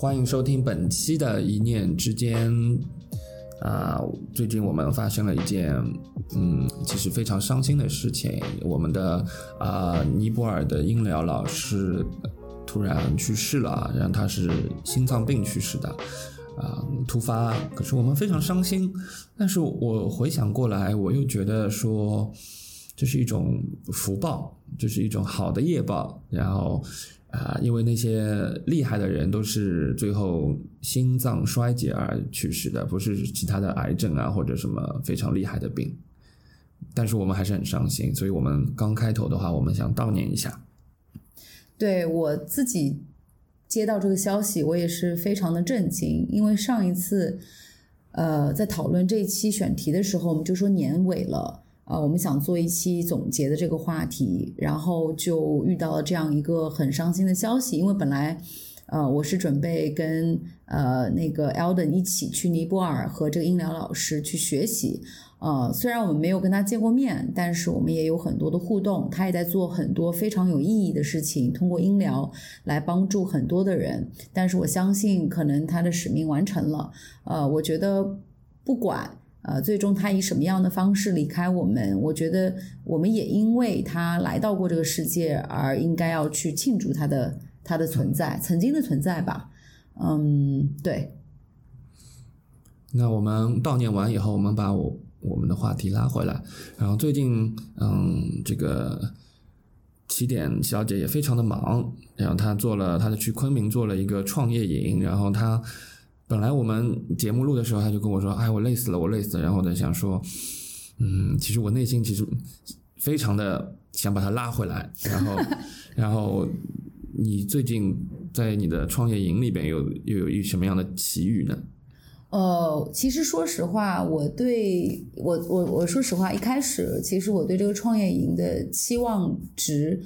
欢迎收听本期的一念之间。啊，最近我们发生了一件，嗯，其实非常伤心的事情。我们的啊，尼泊尔的音疗老师突然去世了，然后他是心脏病去世的，啊，突发。可是我们非常伤心。但是我回想过来，我又觉得说，这是一种福报，这是一种好的业报。然后。啊，因为那些厉害的人都是最后心脏衰竭而去世的，不是其他的癌症啊或者什么非常厉害的病。但是我们还是很伤心，所以我们刚开头的话，我们想悼念一下。对我自己接到这个消息，我也是非常的震惊，因为上一次，呃，在讨论这一期选题的时候，我们就说年尾了。啊，我们想做一期总结的这个话题，然后就遇到了这样一个很伤心的消息。因为本来，呃，我是准备跟呃那个 Elden 一起去尼泊尔和这个音疗老师去学习。呃，虽然我们没有跟他见过面，但是我们也有很多的互动。他也在做很多非常有意义的事情，通过音疗来帮助很多的人。但是我相信，可能他的使命完成了。呃，我觉得不管。呃，最终他以什么样的方式离开我们？我觉得我们也因为他来到过这个世界而应该要去庆祝他的他的存在，曾经的存在吧。嗯，对。那我们悼念完以后，我们把我我们的话题拉回来。然后最近，嗯，这个起点小姐也非常的忙，然后她做了，她就去昆明做了一个创业营，然后她。本来我们节目录的时候，他就跟我说：“哎，我累死了，我累死了。”然后我在想说：“嗯，其实我内心其实非常的想把他拉回来。”然后，然后你最近在你的创业营里边有又有一什么样的奇遇呢？呃，其实说实话，我对我我我说实话，一开始其实我对这个创业营的期望值，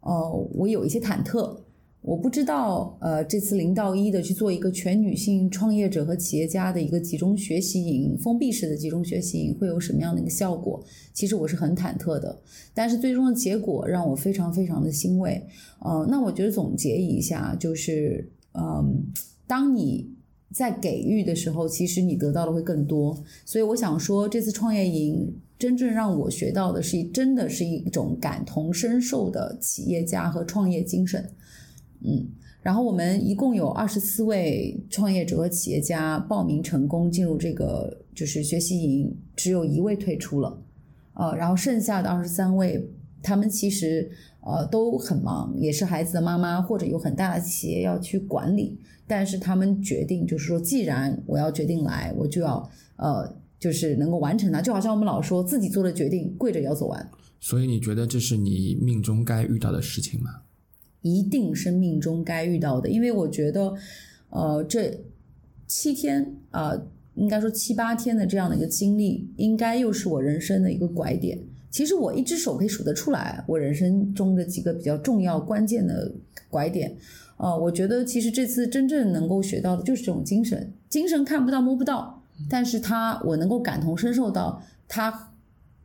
呃，我有一些忐忑。我不知道，呃，这次零到一的去做一个全女性创业者和企业家的一个集中学习营，封闭式的集中学习营会有什么样的一个效果？其实我是很忐忑的，但是最终的结果让我非常非常的欣慰。呃，那我觉得总结一下，就是，嗯，当你在给予的时候，其实你得到的会更多。所以我想说，这次创业营真正让我学到的是，真的是一种感同身受的企业家和创业精神。嗯，然后我们一共有二十四位创业者和企业家报名成功进入这个就是学习营，只有一位退出了，呃，然后剩下的二十三位，他们其实呃都很忙，也是孩子的妈妈或者有很大的企业要去管理，但是他们决定就是说，既然我要决定来，我就要呃就是能够完成它，就好像我们老说自己做的决定，跪着也要走完。所以你觉得这是你命中该遇到的事情吗？一定生命中该遇到的，因为我觉得，呃，这七天啊，应该说七八天的这样的一个经历，应该又是我人生的一个拐点。其实我一只手可以数得出来，我人生中的几个比较重要关键的拐点。呃，我觉得其实这次真正能够学到的就是这种精神，精神看不到摸不到，但是它我能够感同身受到，它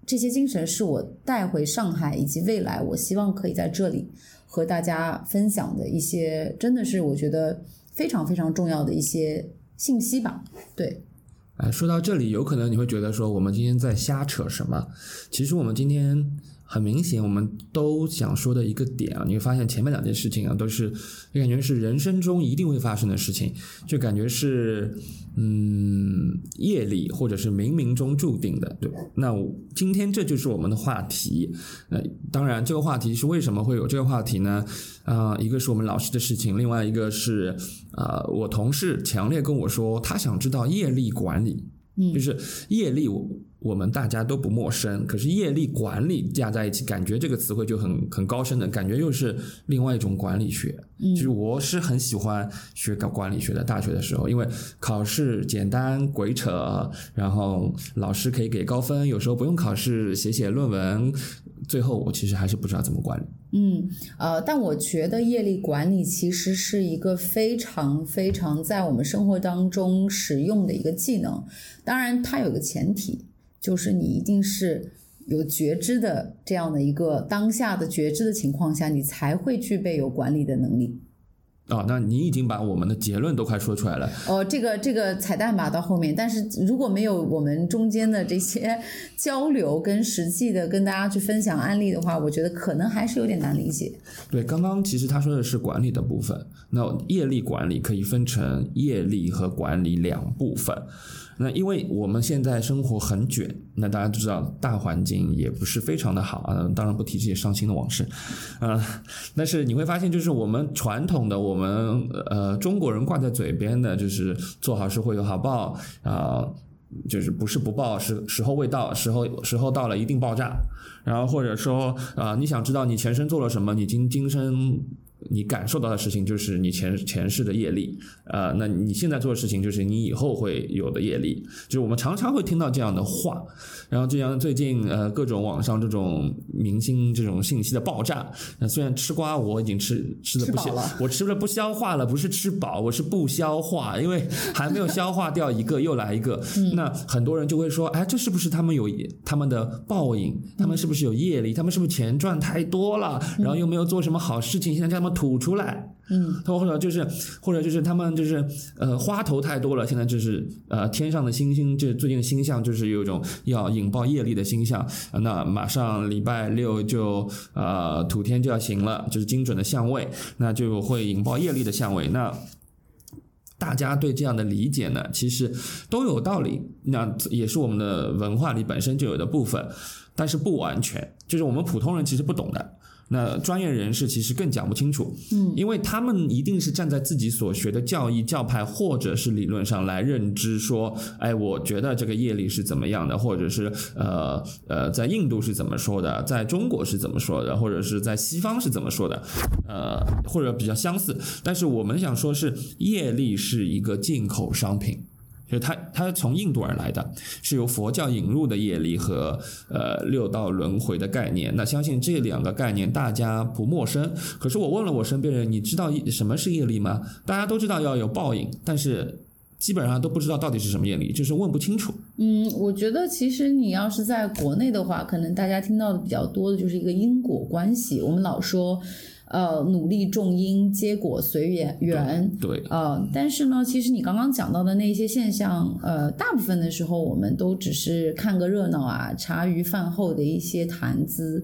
这些精神是我带回上海以及未来，我希望可以在这里。和大家分享的一些，真的是我觉得非常非常重要的一些信息吧。对，哎，说到这里，有可能你会觉得说，我们今天在瞎扯什么？其实我们今天。很明显，我们都想说的一个点啊，你会发现前面两件事情啊，都是你感觉是人生中一定会发生的事情，就感觉是嗯业力或者是冥冥中注定的，对吧？那今天这就是我们的话题。那当然，这个话题是为什么会有这个话题呢？啊，一个是我们老师的事情，另外一个是啊，我同事强烈跟我说，他想知道业力管理，嗯，就是业力我。我们大家都不陌生，可是业力管理加在一起，感觉这个词汇就很很高深的感觉，又是另外一种管理学。就是我是很喜欢学搞管理学的，大学的时候，因为考试简单鬼扯，然后老师可以给高分，有时候不用考试写写论文，最后我其实还是不知道怎么管理。嗯，呃，但我觉得业力管理其实是一个非常非常在我们生活当中使用的一个技能，当然它有个前提。就是你一定是有觉知的这样的一个当下的觉知的情况下，你才会具备有管理的能力。哦，那你已经把我们的结论都快说出来了。哦，这个这个彩蛋吧到后面，但是如果没有我们中间的这些 交流跟实际的跟大家去分享案例的话，我觉得可能还是有点难理解。对，刚刚其实他说的是管理的部分，那业力管理可以分成业力和管理两部分。那因为我们现在生活很卷，那大家都知道大环境也不是非常的好啊。当然不提这些伤心的往事，呃，但是你会发现，就是我们传统的我们呃中国人挂在嘴边的，就是做好事会有好报啊、就是不是不报，时时候未到，时候时候到了一定爆炸。然后或者说啊、你想知道你前生做了什么，你今今生你感受到的事情就是你前前世的业力，呃，那你现在做的事情就是你以后会有的业力，就是我们常常会听到这样的话，然后就像最近呃各种网上这种明星这种信息的爆炸，那虽然吃瓜我已经吃吃的不消了，我吃了不消化了，不是吃饱，我是不消化，因为还没有消化掉一个又来一个，那很多人就会说，哎，这是不是他们有他们的报应？他们是不是有业力？他们是不是钱赚太多了，然后又没有做什么好事情，现在叫他们吐出来？嗯，或者就是，或者就是他们就是呃花头太多了，现在就是呃天上的星星，这最近的星象就是有一种要引爆业力的星象，呃那马上礼拜六就呃土天就要行了，就是精准的相位，那就会引爆业力的相位，那。大家对这样的理解呢，其实都有道理，那也是我们的文化里本身就有的部分，但是不完全，就是我们普通人其实不懂的。那专业人士其实更讲不清楚，嗯，因为他们一定是站在自己所学的教义、教派或者是理论上来认知说，哎，我觉得这个业力是怎么样的，或者是呃呃，在印度是怎么说的，在中国是怎么说的，或者是在西方是怎么说的，呃，或者比较相似。但是我们想说是业力是一个进口商品。就是它，它从印度而来的，是由佛教引入的业力和呃六道轮回的概念。那相信这两个概念大家不陌生。可是我问了我身边人，你知道什么是业力吗？大家都知道要有报应，但是基本上都不知道到底是什么业力，就是问不清楚。嗯，我觉得其实你要是在国内的话，可能大家听到的比较多的就是一个因果关系。我们老说，呃，努力种因，结果随缘缘。对，呃，但是呢，其实你刚刚讲到的那些现象，呃，大部分的时候我们都只是看个热闹啊，茶余饭后的一些谈资，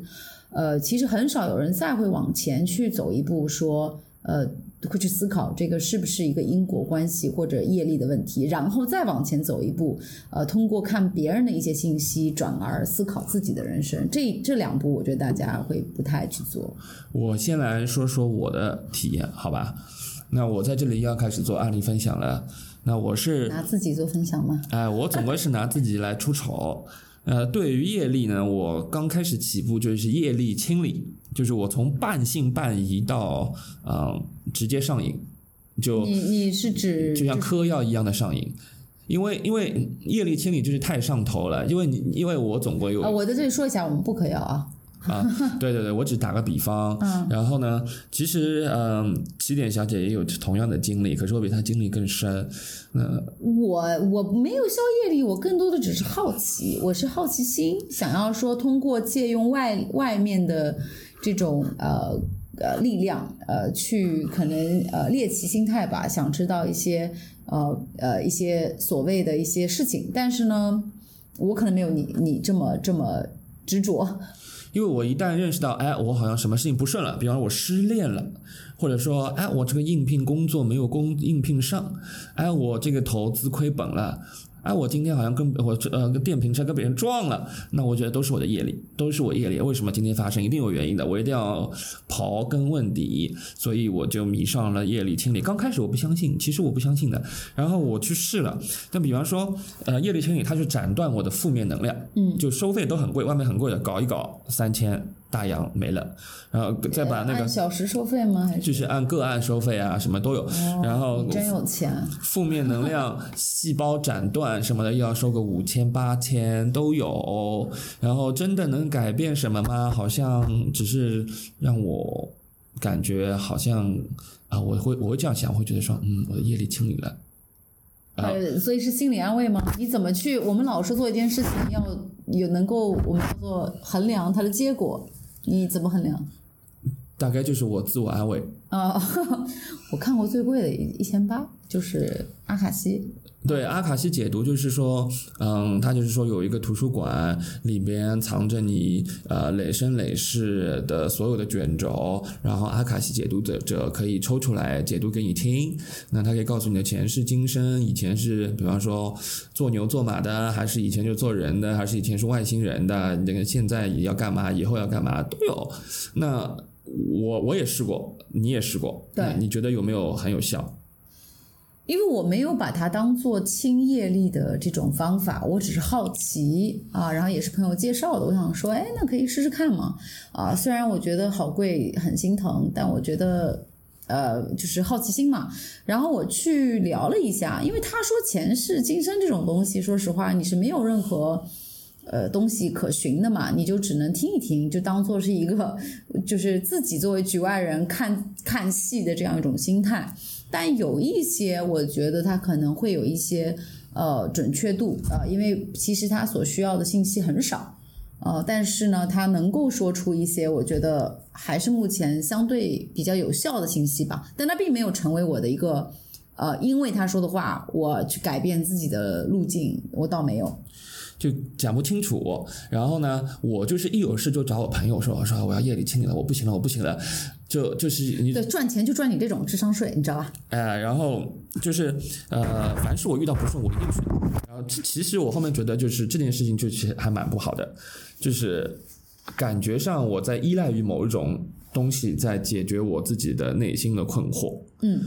呃，其实很少有人再会往前去走一步说，呃，会去思考这个是不是一个因果关系或者业力的问题，然后再往前走一步，呃，通过看别人的一些信息，转而思考自己的人生。这这两步，我觉得大家会不太去做。我先来说说我的体验，好吧？那我在这里要开始做案例分享了。那我是拿自己做分享吗？哎，我总归是拿自己来出丑。呃，对于业力呢，我刚开始起步就是业力清理，就是我从半信半疑到呃直接上瘾，就你你是指就像嗑药一样的上瘾。因为因为业力清理就是太上头了，因为你因为我总归有啊，我在这里说一下，我们不嗑药啊。啊，对对对，我只打个比方。嗯然后呢，其实嗯，起点小姐也有同样的经历，可是我比她经历更深。那我我没有消业力，我更多的只是好奇，我是好奇心，想要说通过借用外外面的这种呃呃力量，呃去可能呃猎奇心态吧，想知道一些呃呃一些所谓的一些事情，但是呢，我可能没有你你这么这么执着，因为我一旦认识到，哎，我好像什么事情不顺了，比方说我失恋了，或者说，哎，我这个应聘工作没有工应聘上，哎，我这个投资亏本了。哎，我今天好像跟我呃跟电瓶车跟别人撞了，那我觉得都是我的业力，都是我业力。为什么今天发生？一定有原因的，我一定要刨根问底，所以我就迷上了业力清理。刚开始我不相信，其实我不相信的，然后我去试了。但比方说，呃，业力清理它是斩断我的负面能量，嗯，就收费都很贵，外面很贵的，搞一搞三千大洋没了，然后再把那个按小时收费吗？还是就是按个案收费啊，什么都有，然后真有钱，负面能量、细胞斩断什么的，要收个五千、八千都有。然后真的能改变什么吗？好像只是让我感觉好像啊，我会我会这样想，我会觉得说，嗯，我的业力清理了。啊呃，所以是心理安慰吗？你怎么去？我们老是做一件事情，要有能够我们叫做衡量它的结果，你怎么衡量？大概就是我自我安慰。啊、我看过最贵的一一千八，就是阿卡西。对阿卡西解读就是说，嗯，它就是说有一个图书馆里边藏着你呃累生累世的所有的卷轴，然后阿卡西解读者者可以抽出来解读给你听。那他可以告诉你的前世今生，以前是比方说做牛做马的，还是以前就做人的，还是以前是外星人的，那个现在也要干嘛，以后要干嘛都有。那我我也试过，你也试过，对那你觉得有没有很有效？因为我没有把它当做清业力的这种方法，我只是好奇啊，然后也是朋友介绍的，我想说，哎，那可以试试看嘛。啊，虽然我觉得好贵，很心疼，但我觉得。呃，就是好奇心嘛，然后我去聊了一下，因为他说前世今生这种东西，说实话你是没有任何呃东西可循的嘛，你就只能听一听，就当做是一个就是自己作为局外人看看戏的这样一种心态。但有一些，我觉得它可能会有一些呃准确度呃，因为其实它所需要的信息很少，呃，但是呢，它能够说出一些我觉得还是目前相对比较有效的信息吧。但它并没有成为我的一个呃，因为他说的话，我去改变自己的路径，我倒没有。就讲不清楚。然后呢，我就是一有事就找我朋友说，我说我要夜里清理了，我不行了，我不行了。就就是你对，赚钱就赚你这种智商税，你知道吧？哎，然后就是呃，凡是我遇到不顺，我一定去。然后其其实我后面觉得，就是这件事情就其实还蛮不好的，就是感觉上我在依赖于某一种东西，在解决我自己的内心的困惑。嗯，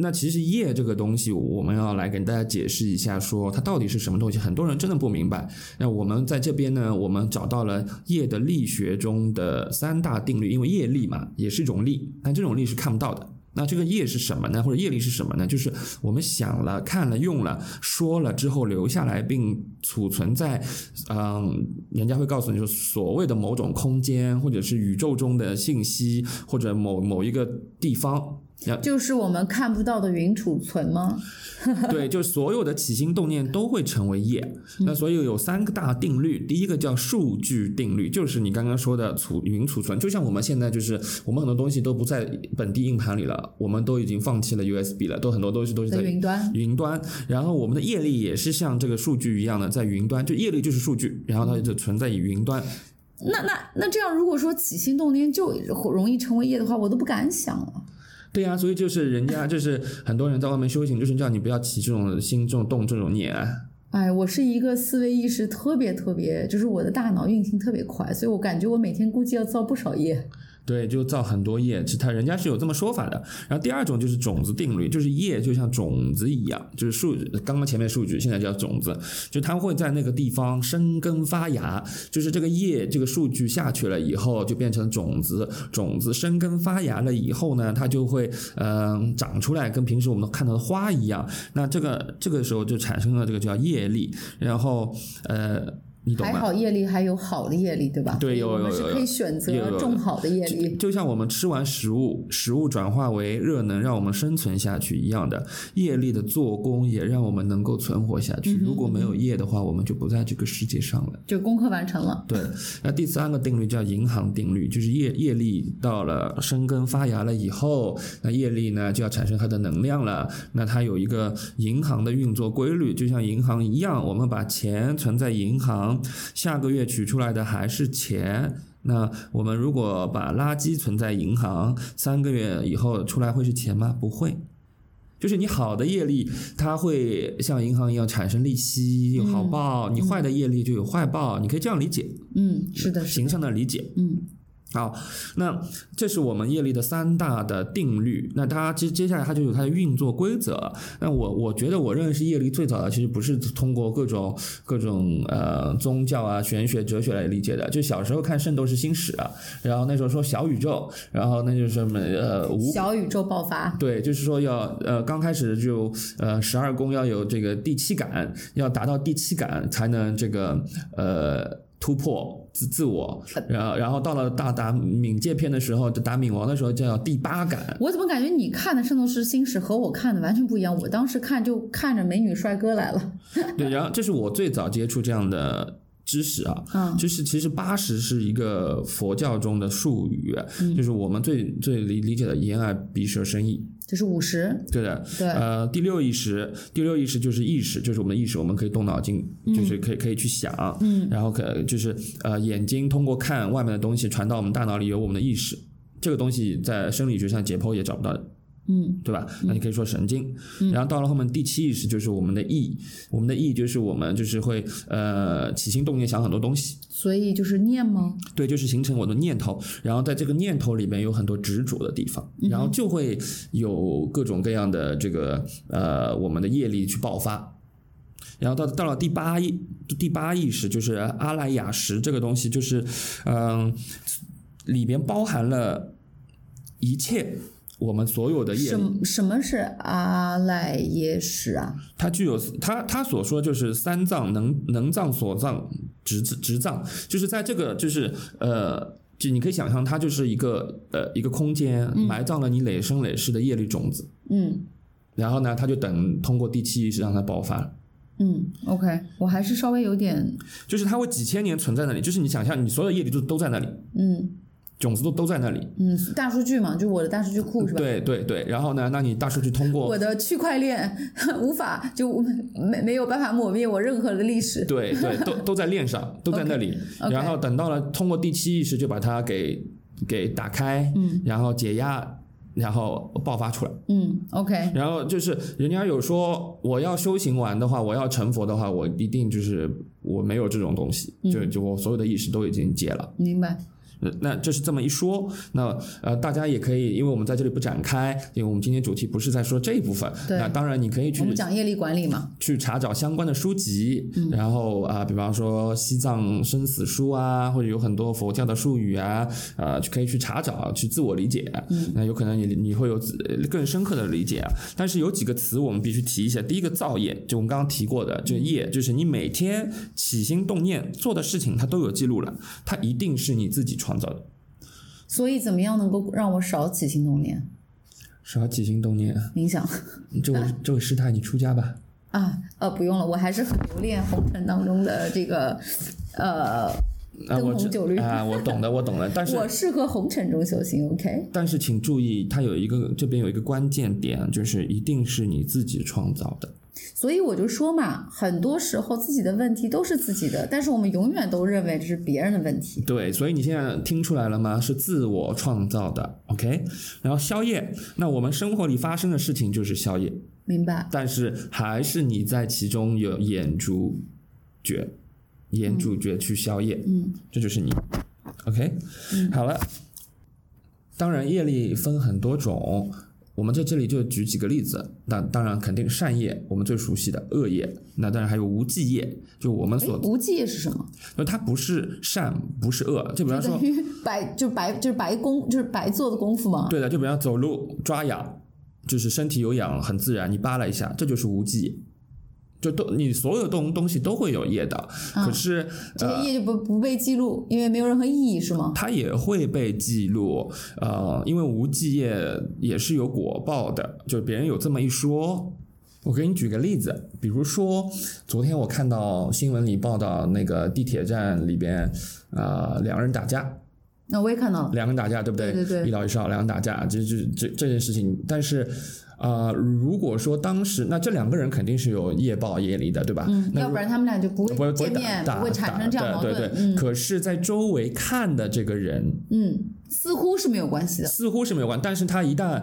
那其实业这个东西，我们要来跟大家解释一下，说它到底是什么东西。很多人真的不明白。那我们在这边呢，我们找到了业的力学中的三大定律，因为业力嘛，也是一种力，但这种力是看不到的。那这个业是什么呢？或者业力是什么呢？就是我们想了、看了、用了、说了之后留下来并储存在，嗯，人家会告诉你说所谓的某种空间，或者是宇宙中的信息，或者某某一个地方。就是我们看不到的云储存吗？对，就所有的起心动念都会成为业。那所以有三个大定律，第一个叫数据定律，就是你刚刚说的储云储存。就像我们现在就是我们很多东西都不在本地硬盘里了，我们都已经放弃了 USB 了，都很多东西都是在在云端。云端。然后我们的业力也是像这个数据一样的在云端，就业力就是数据，然后它就存在于云端。那那那这样，如果说起心动念就容易成为业的话，我都不敢想了。对呀、所以就是人家就是很多人在外面修行，就是叫你不要起这种心、这种动、这种念。哎，我是一个思维意识特别特别，就是我的大脑运行特别快，所以我感觉我每天估计要造不少业。对，就造很多业，其实他人家是有这么说法的。然后第二种就是种子定律，就是业就像种子一样，就是数刚刚前面数据，现在叫种子，就它会在那个地方生根发芽，就是这个业这个数据下去了以后，就变成种子，种子生根发芽了以后呢，它就会嗯、长出来，跟平时我们看到的花一样。那这个这个时候就产生了这个叫业力，然后呃。你懂吗？还好业力还有好的业力，对吧？对有有有可以选择种好的业就力。就像我们吃完食物，食物转化为热能，让我们生存下去一样的，业力的做工也让我们能够存活下嗯去。如果没有业的话，我们就不在这个世界上了。就功课完成了。对，那第三个定律叫银行定律，就是业业力到了生根发芽了以后，那业力呢就要产生它的能量了。那它有一个银行的运作规律，就像银行一样，我们把钱存在银行，下个月取出来的还是钱。那我们如果把垃圾存在银行，三个月以后出来会是钱吗？不会。就是你好的业力，它会像银行一样产生利息，有好报；你坏的业力就有坏报。你可以这样理解。嗯，是的，是形。象的理解。嗯，好，那这是我们业力的三大的定律。那它接接下来它就有它的运作规则。那我我觉得我认识业力最早的其实不是通过各种各种呃宗教啊、玄学、哲学来理解的。就小时候看《圣斗士星矢》啊，然后那时候说小宇宙，然后那就是什么呃无小宇宙爆发。对，就是说要呃，刚开始就呃十二宫要有这个第七感，要达到第七感才能这个呃突破自自我，然后然后到了大打冥界篇的时候，就打冥王的时候就要第八感。我怎么感觉你看的《圣斗士星矢》和我看的完全不一样？我当时看就看着美女帅哥来了。对，然后这是我最早接触这样的。知识啊，嗯。就是其实八十是一个佛教中的术语，嗯。就是我们最最理理解的眼耳鼻舌身意。就是五十，对的，对。呃，第六意识，第六意识就是意识，就是我们的意识，我们可以动脑筋，就是可以可以去想，嗯，然后可就是呃，眼睛通过看外面的东西传到我们大脑里，有我们的意识，这个东西在生理学上解剖也找不到的，嗯对吧？那你可以说神经，然后到了后面第七意识就是我们的意，我们的意就是我们就是会呃起心动念想很多东西，所以就是念吗？对，就是形成我的念头，然后在这个念头里面有很多执着的地方，然后就会有各种各样的这个呃我们的业力去爆发。然后到到了第八意第八意识，就是阿赖雅识这个东西，就是嗯、里边包含了一切我们所有的业力。什么什么是阿赖耶识啊？它具有它它所说就是三藏能能藏所藏执执藏，就是在这个就是呃。就你可以想象，它就是一个呃一个空间，埋葬了你累生累世的业力种子，嗯然后呢，它就等通过第七意识让它爆发，嗯，OK，我还是稍微有点就是它会几千年存在那里，就是你想象你所有的业力都都在那里，嗯种子都都在那里，嗯大数据嘛，就我的大数据库是吧？对对对，然后呢，那你大数据通过我的区块链无法就没没有办法抹灭我任何的历史。对对，都都在链上，都在那里。然后等到了通过第七意识，就把它给给打开，嗯，然后解压，然后爆发出来。嗯，OK，然后就是人家有说，我要修行完的话，我要成佛的话，我一定就是我没有这种东西，就就我所有的意识都已经解了。明白。呃那这是这么一说，那呃，大家也可以，因为我们在这里不展开，因为我们今天主题不是在说这一部分。对那当然你可以去我们讲业力管理嘛。去查找相关的书籍，然后啊、比方说西藏生死书啊，或者有很多佛教的术语啊，啊、可以去查找，去自我理解。嗯，那有可能你你会有自更深刻的理解啊。但是有几个词我们必须提一下，第一个造业，就我们刚刚提过的，这个业就是你每天起心动念做的事情，它都有记录了，它一定是你自己创造的。所以怎么样能够让我少起心动念？少起心动念，冥想 这位这位师太，你出家吧。啊呃不用了，我还是很留恋红尘当中的这个呃，啊，灯红酒绿啊，我懂的，我懂的。但是我适合红尘中修行。OK，但是请注意，它有一个这边有一个关键点，就是一定是你自己创造的。所以我就说嘛，很多时候自己的问题都是自己的，但是我们永远都认为这是别人的问题。对，所以你现在听出来了吗？是自我创造的，OK。然后宵夜，那我们生活里发生的事情就是宵夜，明白？但是还是你在其中有演主角，演主角去宵夜，嗯，这就是你，OK。好了，当然业力分很多种。我们在这里就举几个例子，那当然肯定善业，我们最熟悉的恶业，那当然还有无记业，就我们哎，所，无忌是什么？就它不是善，不是恶，就比方说白就白就是白功就是白做的功夫嘛？对的，就比方走路抓痒，就是身体有痒很自然，你扒拉一下，这就是无记业，就都你所有东东西都会有业的，可是这些业就不不被记录，因为没有任何意义，是吗？它也会被记录，呃，因为无记业也是有果报的，就别人有这么一说。我给你举个例子，比如说昨天我看到新闻里报道，那个地铁站里边，啊，两人打架，那我也看到了。两个人打架，对不对？对对对一老一少，两个人打架，这这这这件事情，但是。啊、如果说当时那这两个人肯定是有业报业力的，对吧？嗯，那要不然他们俩就不会不会不会打见面，不会产生这样矛盾。对对对。嗯可是，在周围看的这个人嗯，似乎是没有关系的。似乎是没有关，但是他一旦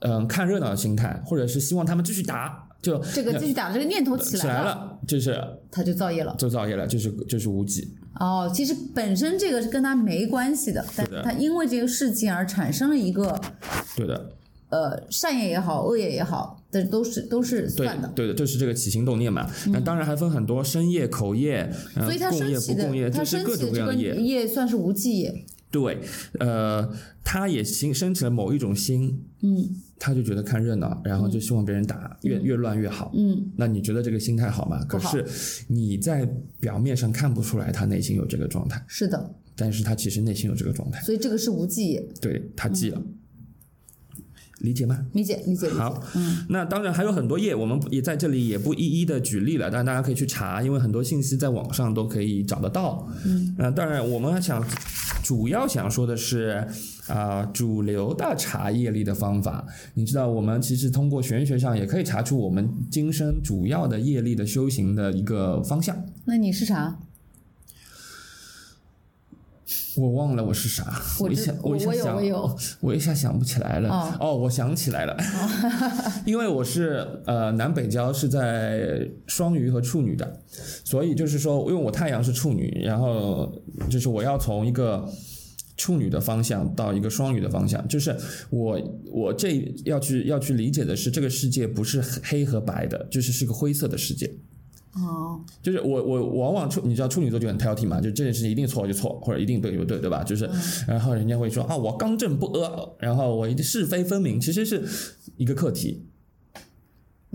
嗯、呃看热闹的心态，或者是希望他们继续打，就这个继续打的这个念头起起来了，来了，就是他就造业了。就造业了，就是就是无己。哦，其实本身这个是跟他没关系的，但他因为这个事情而产生了一个对的，呃善业也好，恶业也好，这都是都是算的。对的，就是这个起心动念嘛。那、当然还分很多身业、口业，呃所以他升起的他升起的这个业。业算是无记业。对，呃，他也兴升起了某一种心，嗯他就觉得看热闹，然后就希望别人打，越越乱越好。嗯，那你觉得这个心态好吗？可是你在表面上看不出来他内心有这个状态，是的，但是他其实内心有这个状态，所以这个是无忌。对他忌了。理解吗？理解理解好。嗯，那当然还有很多页，我们也在这里也不一一的举例了，但大家可以去查，因为很多信息在网上都可以找得到。嗯，呃，当然我们还想主要想说的是啊、主流的查业力的方法。你知道，我们其实通过玄学上也可以查出我们今生主要的业力的修行的一个方向。那你是啥？我忘了我是啥，我一下我一下想我有，我一下想不起来了。哦哦，我想起来了，因为我是呃南北交是在双鱼和处女的，所以就是说，因为我太阳是处女，然后就是我要从一个。处女的方向到一个双鱼的方向，就是我我这要去要去理解的是，这个世界不是黑和白的，就是是个灰色的世界。哦，就是我我往往处你知道处女座就很挑剔嘛，就这件事情一定错就错，或者一定对就对，对吧？就是，然后人家会说啊，我刚正不阿，然后我一定是非分明，其实是一个课题。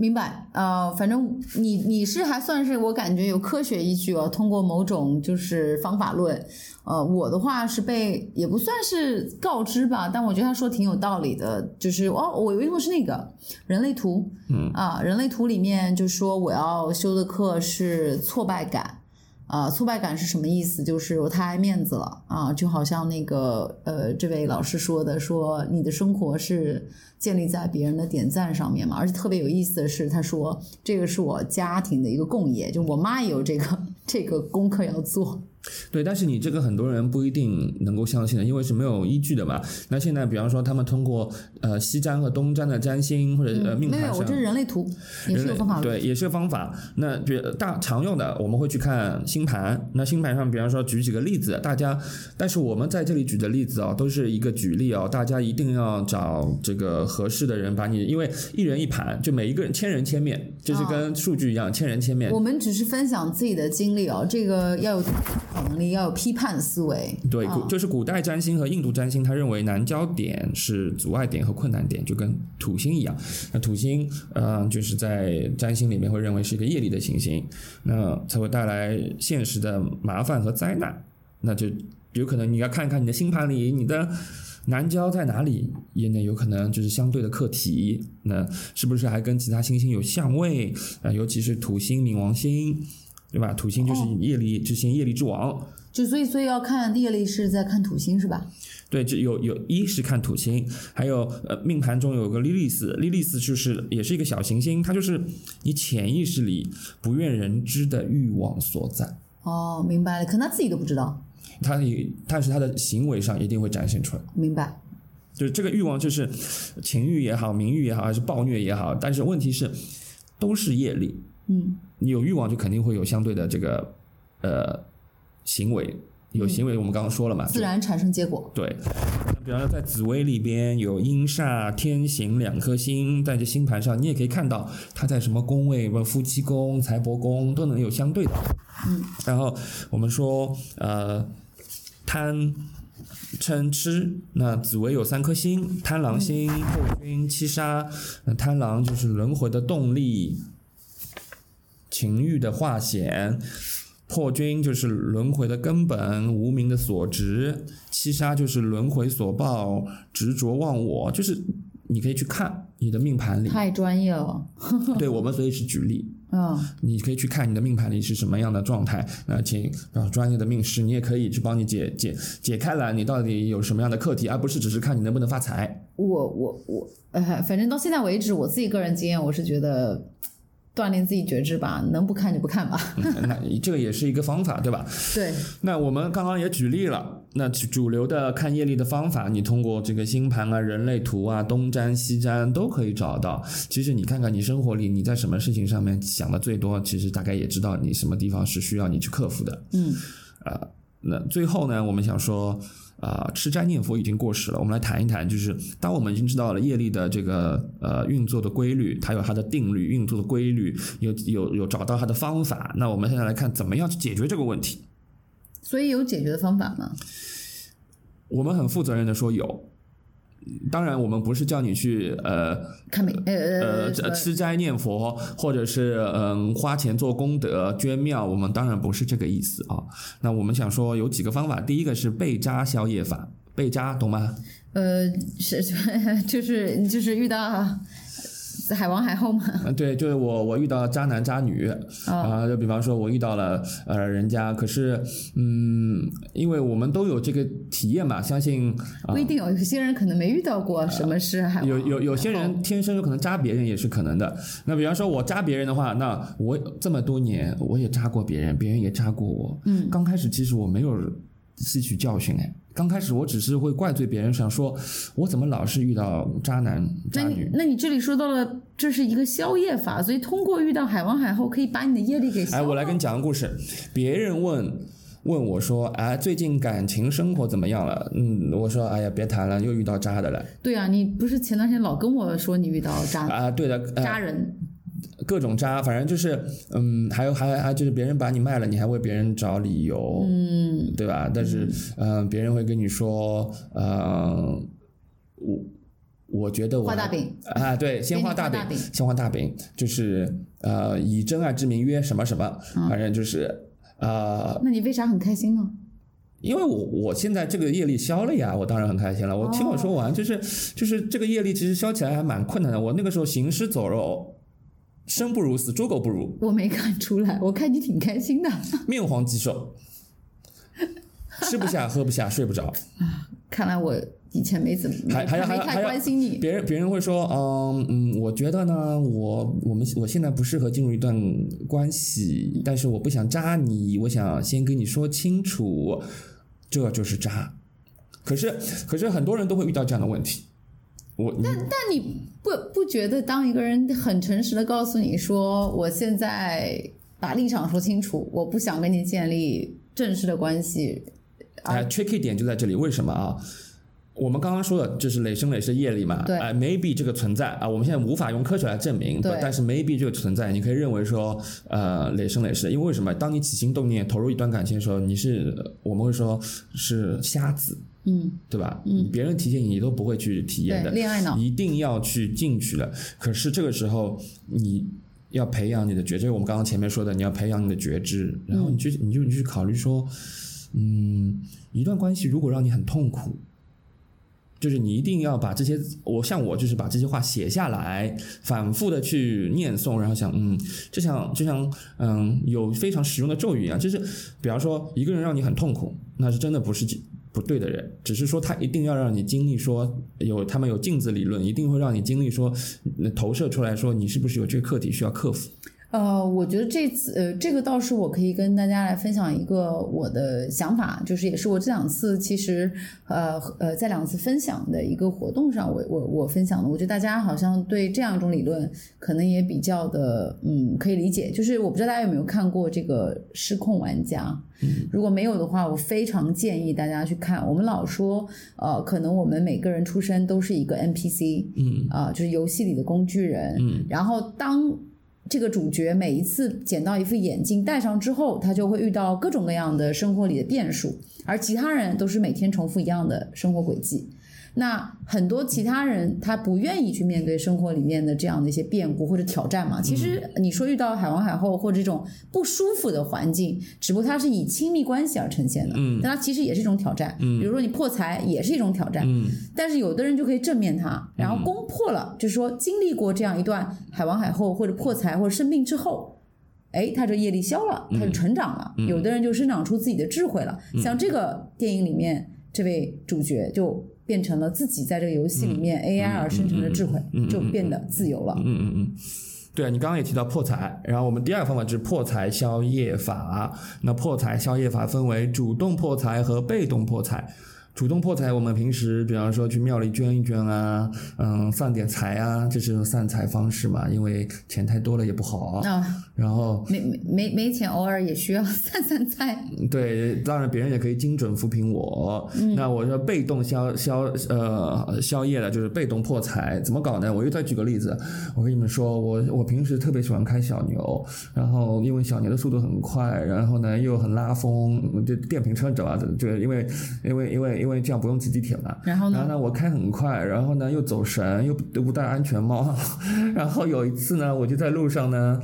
明白。呃，反正你你是还算是我感觉有科学依据哦，通过某种就是方法论。呃，我的话是被也不算是告知吧，但我觉得他说挺有道理的，就是哦，我用的是那个人类图，嗯啊，人类图里面就说我要修的课是挫败感。啊，挫败感是什么意思？就是我太爱面子了啊，就好像那个呃，这位老师说的，说你的生活是建立在别人的点赞上面嘛。而且特别有意思的是，他说这个是我家庭的一个共业，就我妈也有这个这个功课要做。对，但是你这个很多人不一定能够相信的，因为是没有依据的嘛。那现在比方说他们通过呃西占和东占的占星或者呃命盘上，没有，我这是人类图，也是有方法论。对，也是个方法。那比大常用的，我们会去看星盘。那星盘上，比方说举几个例子，大家，但是我们在这里举的例子啊、都是一个举例哦，大家一定要找这个合适的人把你，因为一人一盘，就每一个人千人千面，就是跟数据一样，千人千面。我们只是分享自己的经历哦，这个要有思能力，要有批判思维。对，古就是古代占星和印度占星，他认为南焦点是阻碍点和困难点，就跟土星一样。那土星，呃，就是在占星里面会认为是一个业力的行星，那才会带来现实的麻烦和灾难。那就有可能你要看一看你的星盘里，你的南焦在哪里，也呢有可能就是相对的课题。那是不是还跟其他星星有相位？啊、尤其是土星、冥王星，对吧？土星就是哦业力之星，业力之王。就所以所以要看业力是在看土星是吧？对，就有有一是看土星，还有呃命盘中有个莉莉丝，莉莉丝就是也是一个小行星，它就是你潜意识里不愿人知的欲望所在。哦，明白了，可能他自己都不知道。他也，但是他的行为上一定会展现出来。明白。就是这个欲望，就是情欲也好，名誉也好，还是暴虐也好，但是问题是，都是业力。嗯，你有欲望，就肯定会有相对的这个呃行为。有行为，我们刚刚说了嘛，自然产生结果。对，那比方说在紫薇里边有阴煞、天行两颗星，在这星盘上，你也可以看到它在什么宫位，不夫妻宫、财帛宫都能有相对的。嗯，然后我们说，呃，贪。嗔痴，那紫薇有三颗星：贪狼星、破军、七杀。那贪狼就是轮回的动力，情欲的化险，破军就是轮回的根本，无名的所执；七杀就是轮回所报，执着忘我。就是你可以去看你的命盘里，太专业了。对我们所以是举例，嗯，你可以去看你的命盘里是什么样的状态。那请啊专业的命师，你也可以去帮你解解解开来，你到底有什么样的课题，而不是只是看你能不能发财。我我我，呃，反正到现在为止，我自己个人经验，我是觉得锻炼自己觉知吧，能不看就不看吧。嗯那这个也是一个方法，对吧？对，那我们刚刚也举例了，那主流的看业力的方法，你通过这个星盘啊、人类图啊、东占西占都可以找到。其实你看看你生活里你在什么事情上面想的最多，其实大概也知道你什么地方是需要你去克服的。嗯，呃，那最后呢，我们想说。啊、吃斋念佛已经过时了，我们来谈一谈，就是当我们已经知道了业力的这个呃运作的规律，它有它的定律，运作的规律，有有有找到它的方法，那我们现在来看怎么样去解决这个问题。所以有解决的方法吗？我们很负责任的说有，当然我们不是叫你去呃看呃呃吃斋念佛，或者是嗯花钱做功德捐庙，我们当然不是这个意思啊。那我们想说有几个方法，第一个是被扎消业法。被扎，懂吗？呃，是 就是就是遇到海王海后吗，嗯，对，就是我我遇到渣男渣女哦啊，就比方说我遇到了呃人家，可是嗯，因为我们都有这个体验嘛，相信啊不一定有有些人可能没遇到过什么是海王。有有有些人天生有可能渣别人也是可能的。那比方说我渣别人的话，那我这么多年我也渣过别人，别人也渣过我。嗯，刚开始其实我没有吸取教训哎，刚开始我只是会怪罪别人，想说我怎么老是遇到渣男渣那你女。那你这里说到了，这是一个消业法，所以通过遇到海王海后，可以把你的业力给消哎，我来了跟你讲个故事。别人问问我说，哎，最近感情生活怎么样了？嗯，我说，哎呀，别谈了，又遇到渣的了。对啊，你不是前段时间老跟我说你遇到渣、啊，对的，呃、渣人，各种渣，反正就是，嗯，还有还还就是别人把你卖了，你还为别人找理由，嗯，对吧？但是，嗯、别人会跟你说，呃，我我觉得我画大饼啊，对，先画大饼先画大饼，就是呃，以真爱之名约什么什么，嗯反正就是呃，那你为啥很开心呢？因为我我现在这个业力消了呀，我当然很开心了。我听我说完，就是就是这个业力其实消起来还蛮困难的。我那个时候行尸走肉，生不如死，猪狗不如。我没看出来，我看你挺开心的。面黄肌瘦，吃不下 喝不下睡不着。看来我以前没怎么没还还要还太关心你。别人别人会说，嗯嗯，我觉得呢，我我们我现在不适合进入一段关系，但是我不想渣你，我想先跟你说清楚，这就是渣。可是可是很多人都会遇到这样的问题。我但但你不不觉得，当一个人很诚实的告诉你说，我现在把立场说清楚，我不想跟你建立正式的关系，哎，tricky 点就在这里，为什么啊？我们刚刚说的，就是累生累世业力嘛？对哎、m a y b e 这个存在啊，我们现在无法用科学来证明，对但是 maybe 这个存在，你可以认为说，呃，累生累世，因为为什么？当你起心动念投入一段感情的时候，你是我们会说是瞎子，嗯，对吧？嗯，别人提醒你，你都不会去体验，的，恋爱脑，一定要去进去了。可是这个时候，你要培养你的觉知，我们刚刚前面说的，你要培养你的觉知，然后你去，你就你去考虑说，嗯，一段关系如果让你很痛苦，就是你一定要把这些，我像我就是把这些话写下来，反复的去念诵，然后想，嗯，就像就像嗯有非常实用的咒语一样，就是比方说一个人让你很痛苦，那是真的不是不对的人，只是说他一定要让你经历说有他们有镜子理论，一定会让你经历说那投射出来说你是不是有这个课题需要克服。呃，我觉得这次呃，这个倒是我可以跟大家来分享一个我的想法，就是也是我这两次其实呃呃在两次分享的一个活动上我，我我分享的，我觉得大家好像对这样一种理论可能也比较的嗯可以理解，就是我不知道大家有没有看过这个失控玩家，如果没有的话，我非常建议大家去看。我们老说呃，可能我们每个人出生都是一个 NPC，嗯。啊、就是游戏里的工具人，嗯。然后当这个主角每一次捡到一副眼镜戴上之后，他就会遇到各种各样的生活里的变数，而其他人都是每天重复一样的生活轨迹。那很多其他人他不愿意去面对生活里面的这样的一些变故或者挑战嘛。其实你说遇到海王海后或者这种不舒服的环境，只不过它是以亲密关系而呈现的，嗯但它其实也是一种挑战。嗯比如说你破财也是一种挑战，嗯但是有的人就可以正面它，然后攻破了，就是说经历过这样一段海王海后或者破财或者生病之后，哎，他这业力消了，他就成长了。有的人就生长出自己的智慧了。像这个电影里面，这位主角就变成了自己在这个游戏里面 AI 而生成的智慧，就变得自由了。嗯嗯嗯。对啊，你刚刚也提到破财，然后我们第二个方法就是破财消业法。那破财消业法分为主动破财和被动破财。主动破财，我们平时比方说去庙里捐一捐啊，嗯，散点财啊，这是种散财方式嘛，因为钱太多了也不好。啊，然后没没没没钱，偶尔也需要散散财。对，当然别人也可以精准扶贫我。那我说被动消消呃消业的，就是被动破财，怎么搞呢？我又再举个例子，我跟你们说，我我平时特别喜欢开小牛，然后因为小牛的速度很快，然后呢又很拉风，就电瓶车你知道吧？就因为因为因为因为这样不用挤地铁嘛。然后呢？然后呢，我开很快，然后呢又走神，又不又不戴安全帽，然后有一次呢，我就在路上呢，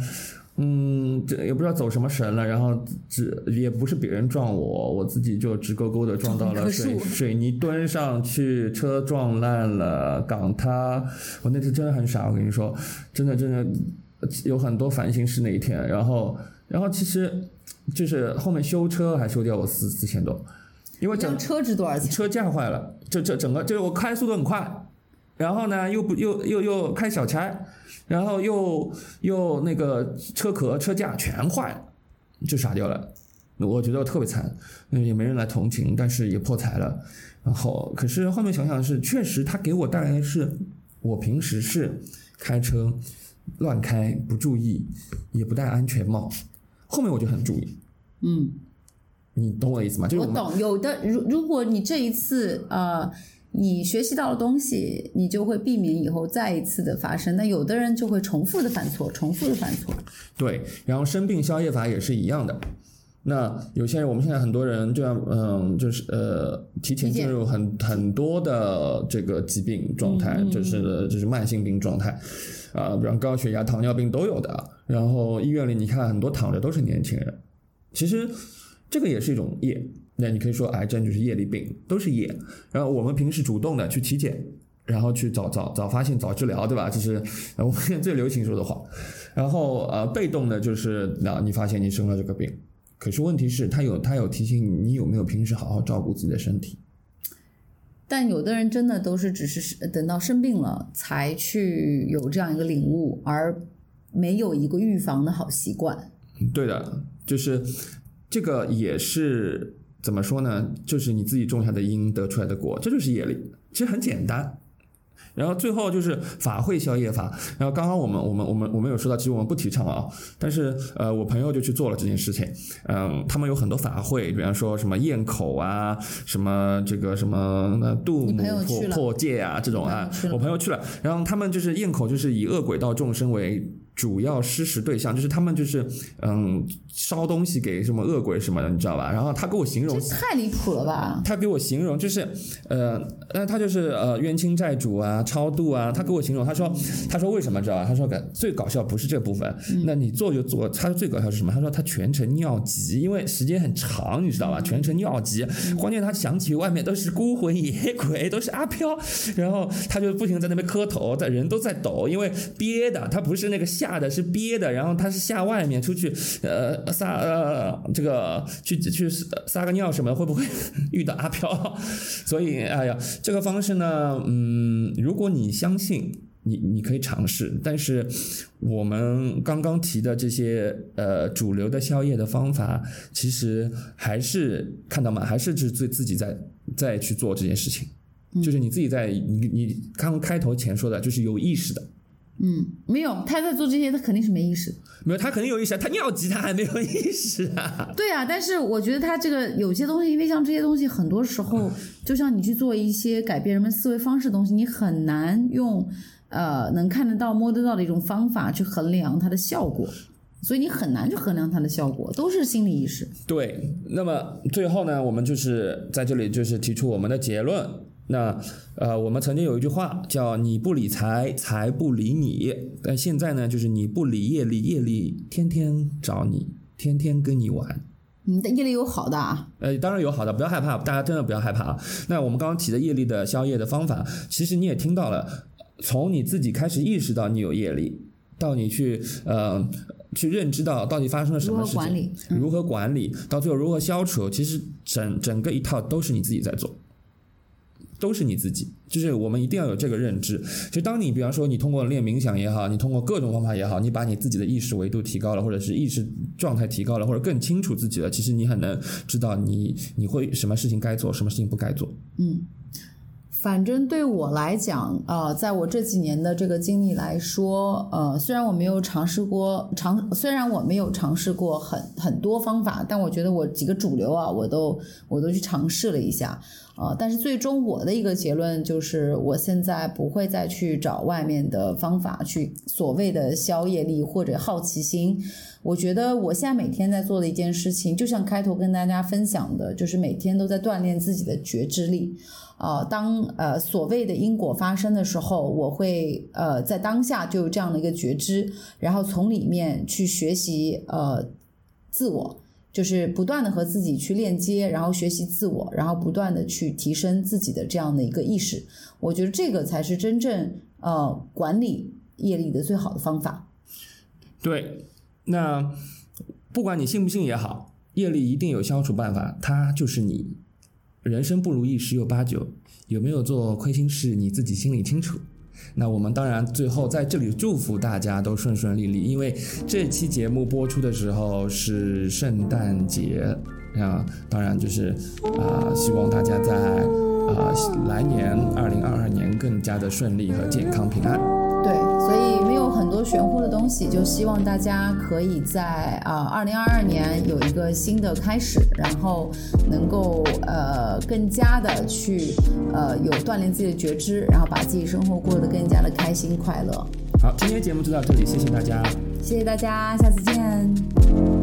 嗯，这也不知道走什么神了，然后只也不是别人撞我，我自己就直勾勾的撞到了水水泥墩上去，车撞烂了，港塌。我那次真的很傻，我跟你说，真的真的有很多烦心事那一天。然后然后其实就是后面修车还修掉我四四千多，因为整这车值多少钱？车架坏了，就这整个就是我开速度很快，然后呢又不又又又开小差，然后又又那个车壳车架全坏了，就傻掉了。我觉得我特别惨，嗯，也没人来同情，但是也破财了。然后，可是后面想想是，确实他给我带来的是，我平时是开车乱开，不注意，也不戴安全帽。后面我就很注意，嗯，你懂我的意思吗？就是我我懂。有的，如如果你这一次呃，你学习到了东西，你就会避免以后再一次的发生。那有的人就会重复的犯错，重复的犯错。对，然后生病消夜法也是一样的。那有些人，我们现在很多人就像嗯，就是呃，提前进入很很多的这个疾病状态，嗯就是就是慢性病状态，啊、比方高血压、糖尿病都有的。然后医院里你看很多躺着都是年轻人，其实这个也是一种业。那你可以说癌症就是业力病，都是业。然后我们平时主动的去体检，然后去早早早发现早治疗，对吧？这是呃我们现在最流行说的话。然后呃，被动的就是那你发现你生了这个病，可是问题是，他有他有提醒你，你有没有平时好好照顾自己的身体？但有的人真的都是只是等到生病了才去有这样一个领悟，而没有一个预防的好习惯。对的，就是这个也是怎么说呢？就是你自己种下的因得出来的果，这就是业力，其实很简单。然后最后就是法会消业法。然后刚刚我们我们我们我们有说到，其实我们不提倡啊，但是呃，我朋友就去做了这件事情。嗯，他们有很多法会，比方说什么咽口啊，什么这个什么那度你母破破戒啊这种啊我朋友去了。然后他们就是咽口，就是以恶鬼道众生为主要施食对象，就是他们就是嗯烧东西给什么恶鬼什么的，你知道吧？然后他给我形容这太离谱了吧！他给我形容就是，呃，那他就是呃冤亲债主啊，超度啊。他给我形容，他说，他说为什么知道吧？他说最搞笑不是这部分，那你做就做。他说最搞笑是什么？他说他全程尿急，因为时间很长，你知道吧？全程尿急，关键他想起外面都是孤魂野鬼，都是阿飘，然后他就不停在那边磕头，在人都在抖，因为憋的，他不是那个吓的，是憋的，然后他是下外面出去，呃撒呃这个去去撒个尿什么的，会不会 遇到阿飘？所以哎呀，这个方式呢，嗯，如果你相信。你你可以尝试，但是我们刚刚提的这些呃主流的宵夜的方法，其实还是看到吗？还是是自自己在在去做这件事情，就是你自己在你你刚开头前说的，就是有意识的，嗯，没有，他在做这些，他肯定是没意识。没有他肯定有意识啊，他尿急他还没有意识啊。对啊，但是我觉得他这个有些东西，因为像这些东西，很多时候 就像你去做一些改变人们思维方式的东西，你很难用呃能看得到、摸得到的一种方法去衡量它的效果，所以你很难去衡量它的效果，都是心理意识。对，那么最后呢，我们就是在这里就是提出我们的结论。那呃，我们曾经有一句话叫“你不理财，财不理你”，但现在呢，就是你不理业力，业力天天找你，天天跟你玩。嗯，但业力有好的啊，呃，当然有好的，不要害怕，大家真的不要害怕啊。那我们刚刚提的业力的消业的方法，其实你也听到了，从你自己开始意识到你有业力，到你去呃去认知到到底发生了什么事情，管理？如何管理，到最后如何消除，其实整整个一套都是你自己在做，都是你自己。就是我们一定要有这个认知。就当你比方说你通过练冥想也好，你通过各种方法也好，你把你自己的意识维度提高了，或者是意识状态提高了，或者更清楚自己了，其实你很能知道你你会什么事情该做，什么事情不该做。嗯，反正对我来讲，呃，在我这几年的这个经历来说，呃，虽然我没有尝试过尝，虽然我没有尝试过很很多方法，但我觉得我几个主流啊，我都我都去尝试了一下，呃，但是最终我的一个结论就是，我现在不会再去找外面的方法去所谓的消业力或者好奇心。我觉得我现在每天在做的一件事情，就像开头跟大家分享的，就是每天都在锻炼自己的觉知力。呃，当呃所谓的因果发生的时候，我会呃在当下就有这样的一个觉知，然后从里面去学习呃自我。就是不断的和自己去链接，然后学习自我，然后不断的去提升自己的这样的一个意识。我觉得这个才是真正呃管理业力的最好的方法。对，那不管你信不信也好，业力一定有消除办法，它就是你人生不如意十有八九，有没有做亏心事你自己心里清楚。那我们当然最后在这里祝福大家都顺顺利利，因为这期节目播出的时候是圣诞节啊，当然就是啊，希望大家在啊来年二零二二年更加的顺利和健康平安。对，所以没有很多玄乎的东西，就希望大家可以在啊二零二二年有一个新的开始，然后能够呃更加的去呃有锻炼自己的觉知，然后把自己生活过得更加的开心快乐。好，今天节目就到这里，谢谢大家，谢谢大家，下次见。